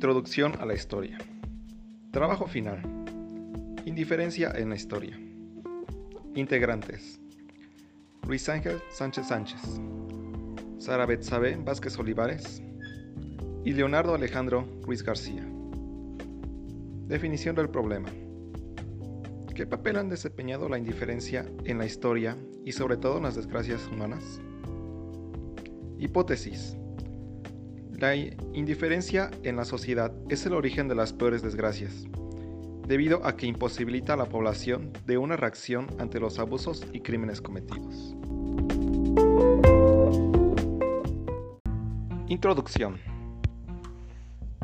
Introducción a la historia. Trabajo final. Indiferencia en la historia. Integrantes. Luis Ángel Sánchez Sánchez. Sara Betsabe Vázquez Olivares. Y Leonardo Alejandro Ruiz García. Definición del problema. ¿Qué papel han desempeñado la indiferencia en la historia y sobre todo en las desgracias humanas? Hipótesis. La indiferencia en la sociedad es el origen de las peores desgracias, debido a que imposibilita a la población de una reacción ante los abusos y crímenes cometidos. Introducción.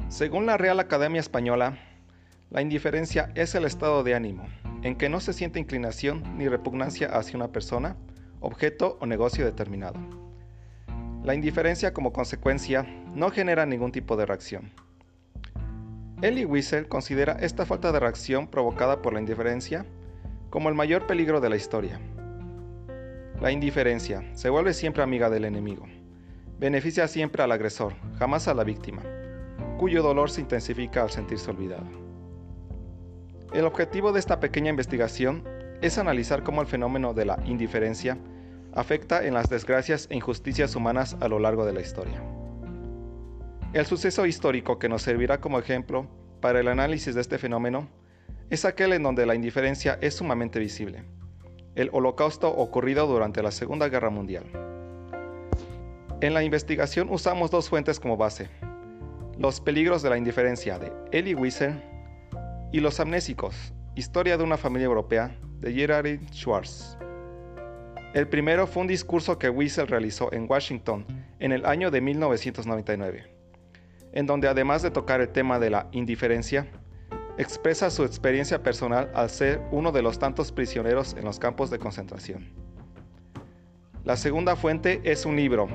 Según la Real Academia Española, la indiferencia es el estado de ánimo en que no se siente inclinación ni repugnancia hacia una persona, objeto o negocio determinado. La indiferencia como consecuencia no genera ningún tipo de reacción. Elie Wiesel considera esta falta de reacción provocada por la indiferencia como el mayor peligro de la historia. La indiferencia se vuelve siempre amiga del enemigo. Beneficia siempre al agresor, jamás a la víctima, cuyo dolor se intensifica al sentirse olvidado. El objetivo de esta pequeña investigación es analizar cómo el fenómeno de la indiferencia afecta en las desgracias e injusticias humanas a lo largo de la historia. El suceso histórico que nos servirá como ejemplo para el análisis de este fenómeno es aquel en donde la indiferencia es sumamente visible, el holocausto ocurrido durante la Segunda Guerra Mundial. En la investigación usamos dos fuentes como base, Los peligros de la indiferencia de Elie Wiesel y Los amnésicos, Historia de una familia europea de Gerard Schwartz. El primero fue un discurso que Wiesel realizó en Washington en el año de 1999, en donde además de tocar el tema de la indiferencia, expresa su experiencia personal al ser uno de los tantos prisioneros en los campos de concentración. La segunda fuente es un libro,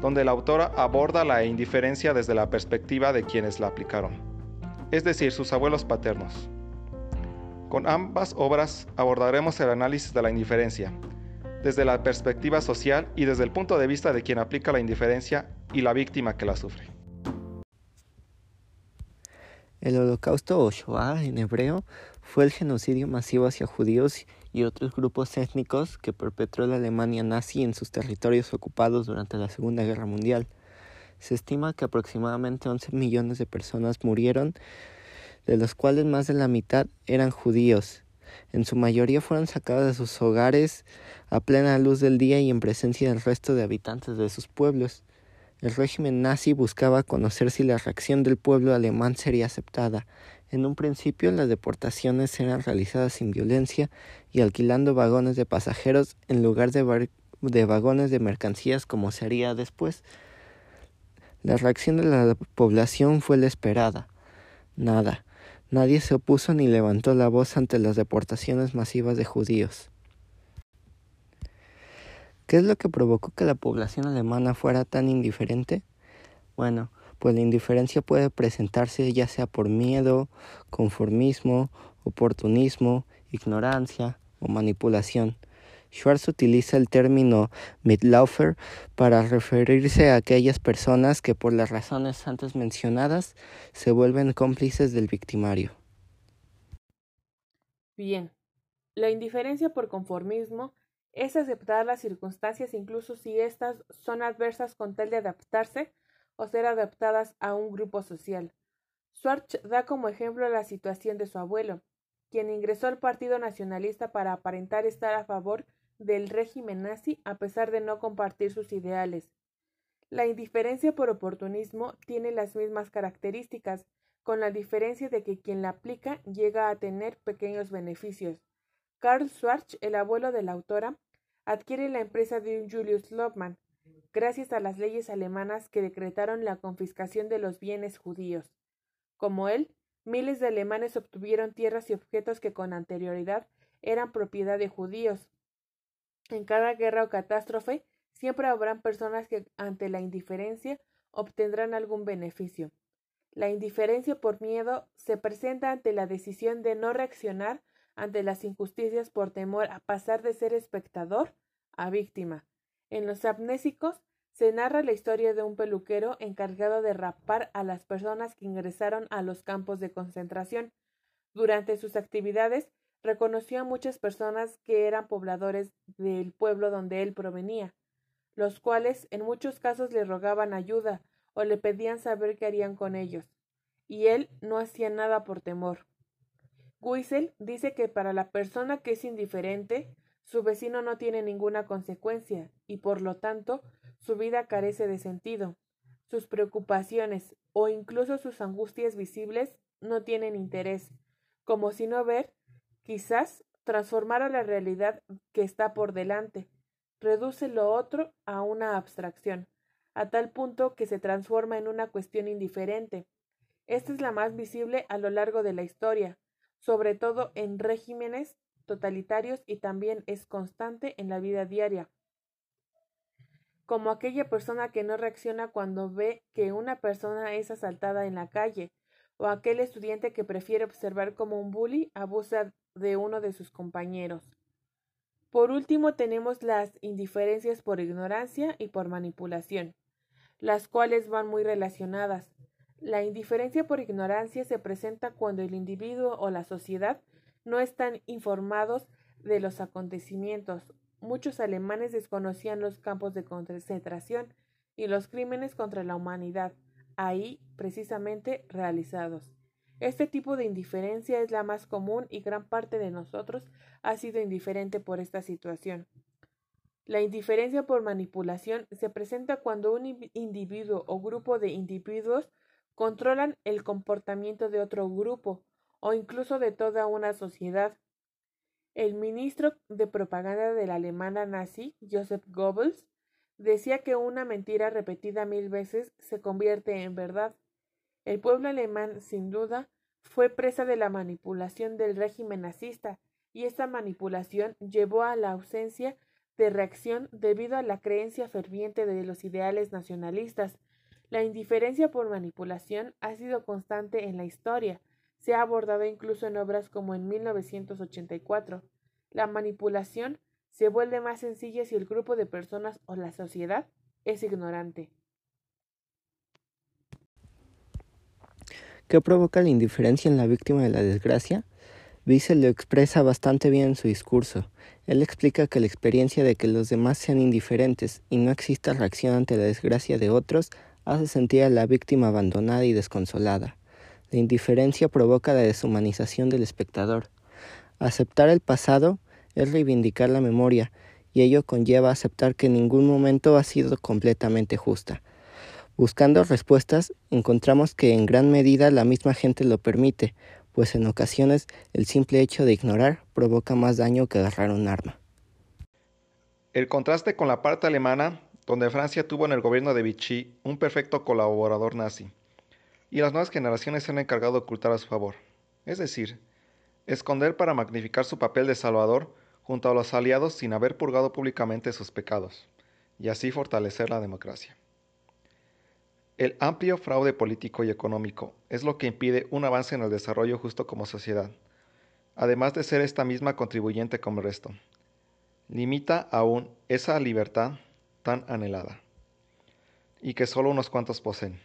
donde la autora aborda la indiferencia desde la perspectiva de quienes la aplicaron, es decir, sus abuelos paternos. Con ambas obras abordaremos el análisis de la indiferencia, desde la perspectiva social y desde el punto de vista de quien aplica la indiferencia y la víctima que la sufre. El holocausto o Shoah en hebreo fue el genocidio masivo hacia judíos y otros grupos étnicos que perpetró la Alemania nazi en sus territorios ocupados durante la Segunda Guerra Mundial. Se estima que aproximadamente 11 millones de personas murieron, de los cuales más de la mitad eran judíos, en su mayoría fueron sacados de sus hogares a plena luz del día y en presencia del resto de habitantes de sus pueblos. El régimen nazi buscaba conocer si la reacción del pueblo alemán sería aceptada. En un principio las deportaciones eran realizadas sin violencia y alquilando vagones de pasajeros en lugar de, de vagones de mercancías como se haría después. La reacción de la población fue la esperada. Nada. Nadie se opuso ni levantó la voz ante las deportaciones masivas de judíos. ¿Qué es lo que provocó que la población alemana fuera tan indiferente? Bueno, pues la indiferencia puede presentarse ya sea por miedo, conformismo, oportunismo, ignorancia o manipulación. Schwartz utiliza el término Mitlaufer para referirse a aquellas personas que por las razones antes mencionadas se vuelven cómplices del victimario. Bien, la indiferencia por conformismo es aceptar las circunstancias incluso si éstas son adversas con tal de adaptarse o ser adaptadas a un grupo social. Schwartz da como ejemplo la situación de su abuelo, quien ingresó al Partido Nacionalista para aparentar estar a favor del régimen nazi a pesar de no compartir sus ideales. La indiferencia por oportunismo tiene las mismas características, con la diferencia de que quien la aplica llega a tener pequeños beneficios. Karl Schwarz, el abuelo de la autora, adquiere la empresa de un Julius Lohmann, gracias a las leyes alemanas que decretaron la confiscación de los bienes judíos. Como él, miles de alemanes obtuvieron tierras y objetos que con anterioridad eran propiedad de judíos, en cada guerra o catástrofe siempre habrán personas que ante la indiferencia obtendrán algún beneficio. La indiferencia por miedo se presenta ante la decisión de no reaccionar ante las injusticias por temor a pasar de ser espectador a víctima. En los amnésicos se narra la historia de un peluquero encargado de rapar a las personas que ingresaron a los campos de concentración. Durante sus actividades, reconoció a muchas personas que eran pobladores del pueblo donde él provenía, los cuales en muchos casos le rogaban ayuda o le pedían saber qué harían con ellos, y él no hacía nada por temor. Guisel dice que para la persona que es indiferente, su vecino no tiene ninguna consecuencia y por lo tanto su vida carece de sentido. Sus preocupaciones o incluso sus angustias visibles no tienen interés, como si no ver, quizás, transformar a la realidad que está por delante, reduce lo otro a una abstracción, a tal punto que se transforma en una cuestión indiferente. Esta es la más visible a lo largo de la historia, sobre todo en regímenes totalitarios y también es constante en la vida diaria como aquella persona que no reacciona cuando ve que una persona es asaltada en la calle, o aquel estudiante que prefiere observar como un bully abusa de uno de sus compañeros. Por último tenemos las indiferencias por ignorancia y por manipulación, las cuales van muy relacionadas. La indiferencia por ignorancia se presenta cuando el individuo o la sociedad no están informados de los acontecimientos muchos alemanes desconocían los campos de concentración y los crímenes contra la humanidad ahí precisamente realizados. Este tipo de indiferencia es la más común y gran parte de nosotros ha sido indiferente por esta situación. La indiferencia por manipulación se presenta cuando un individuo o grupo de individuos controlan el comportamiento de otro grupo o incluso de toda una sociedad el ministro de propaganda de la alemana nazi, Joseph Goebbels, decía que una mentira repetida mil veces se convierte en verdad. El pueblo alemán, sin duda, fue presa de la manipulación del régimen nazista, y esta manipulación llevó a la ausencia de reacción debido a la creencia ferviente de los ideales nacionalistas. La indiferencia por manipulación ha sido constante en la historia, se ha abordado incluso en obras como en 1984. La manipulación se vuelve más sencilla si el grupo de personas o la sociedad es ignorante. ¿Qué provoca la indiferencia en la víctima de la desgracia? Wiesel lo expresa bastante bien en su discurso. Él explica que la experiencia de que los demás sean indiferentes y no exista reacción ante la desgracia de otros hace sentir a la víctima abandonada y desconsolada. La indiferencia provoca la deshumanización del espectador. Aceptar el pasado es reivindicar la memoria, y ello conlleva aceptar que en ningún momento ha sido completamente justa. Buscando respuestas, encontramos que en gran medida la misma gente lo permite, pues en ocasiones el simple hecho de ignorar provoca más daño que agarrar un arma. El contraste con la parte alemana, donde Francia tuvo en el gobierno de Vichy un perfecto colaborador nazi y las nuevas generaciones se han encargado de ocultar a su favor, es decir, esconder para magnificar su papel de salvador junto a los aliados sin haber purgado públicamente sus pecados, y así fortalecer la democracia. El amplio fraude político y económico es lo que impide un avance en el desarrollo justo como sociedad, además de ser esta misma contribuyente como el resto. Limita aún esa libertad tan anhelada, y que solo unos cuantos poseen.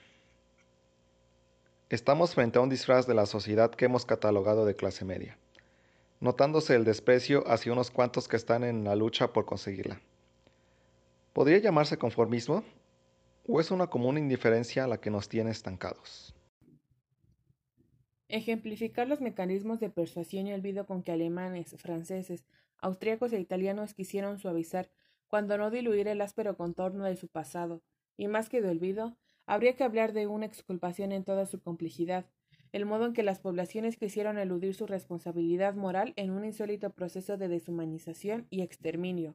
Estamos frente a un disfraz de la sociedad que hemos catalogado de clase media, notándose el desprecio hacia unos cuantos que están en la lucha por conseguirla. ¿Podría llamarse conformismo? ¿O es una común indiferencia la que nos tiene estancados? Ejemplificar los mecanismos de persuasión y olvido con que alemanes, franceses, austríacos e italianos quisieron suavizar, cuando no diluir el áspero contorno de su pasado, y más que de olvido, Habría que hablar de una exculpación en toda su complejidad, el modo en que las poblaciones quisieron eludir su responsabilidad moral en un insólito proceso de deshumanización y exterminio.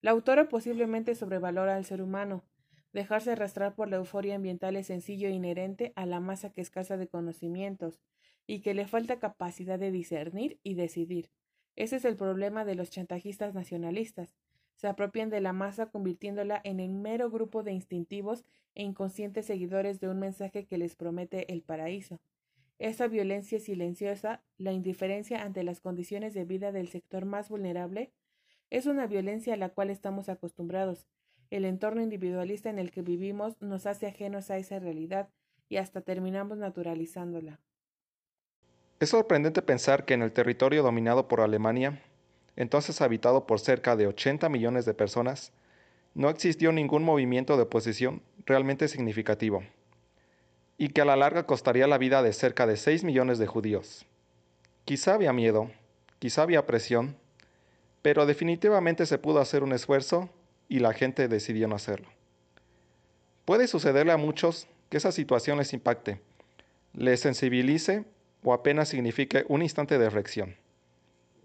La autora posiblemente sobrevalora al ser humano. Dejarse arrastrar por la euforia ambiental es sencillo e inherente a la masa que escasa de conocimientos y que le falta capacidad de discernir y decidir. Ese es el problema de los chantajistas nacionalistas se apropian de la masa convirtiéndola en el mero grupo de instintivos e inconscientes seguidores de un mensaje que les promete el paraíso. Esa violencia silenciosa, la indiferencia ante las condiciones de vida del sector más vulnerable, es una violencia a la cual estamos acostumbrados, el entorno individualista en el que vivimos nos hace ajenos a esa realidad y hasta terminamos naturalizándola. Es sorprendente pensar que en el territorio dominado por Alemania, entonces habitado por cerca de 80 millones de personas, no existió ningún movimiento de oposición realmente significativo, y que a la larga costaría la vida de cerca de 6 millones de judíos. Quizá había miedo, quizá había presión, pero definitivamente se pudo hacer un esfuerzo y la gente decidió no hacerlo. Puede sucederle a muchos que esa situación les impacte, les sensibilice o apenas signifique un instante de reflexión.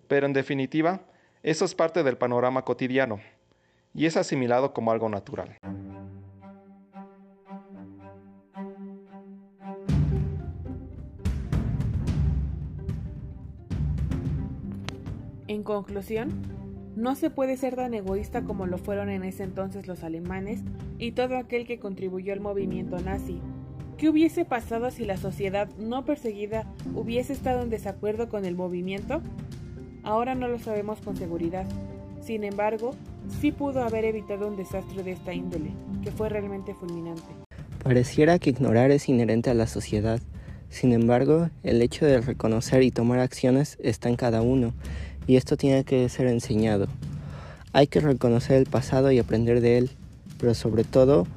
Pero en definitiva, eso es parte del panorama cotidiano y es asimilado como algo natural. En conclusión, no se puede ser tan egoísta como lo fueron en ese entonces los alemanes y todo aquel que contribuyó al movimiento nazi. ¿Qué hubiese pasado si la sociedad no perseguida hubiese estado en desacuerdo con el movimiento? Ahora no lo sabemos con seguridad. Sin embargo, sí pudo haber evitado un desastre de esta índole, que fue realmente fulminante. Pareciera que ignorar es inherente a la sociedad. Sin embargo, el hecho de reconocer y tomar acciones está en cada uno, y esto tiene que ser enseñado. Hay que reconocer el pasado y aprender de él, pero sobre todo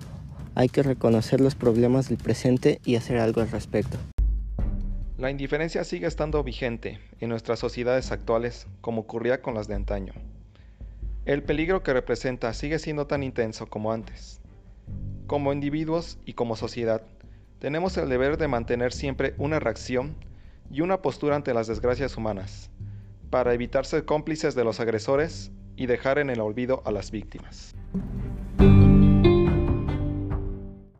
hay que reconocer los problemas del presente y hacer algo al respecto. La indiferencia sigue estando vigente en nuestras sociedades actuales como ocurría con las de antaño. El peligro que representa sigue siendo tan intenso como antes. Como individuos y como sociedad, tenemos el deber de mantener siempre una reacción y una postura ante las desgracias humanas, para evitar ser cómplices de los agresores y dejar en el olvido a las víctimas.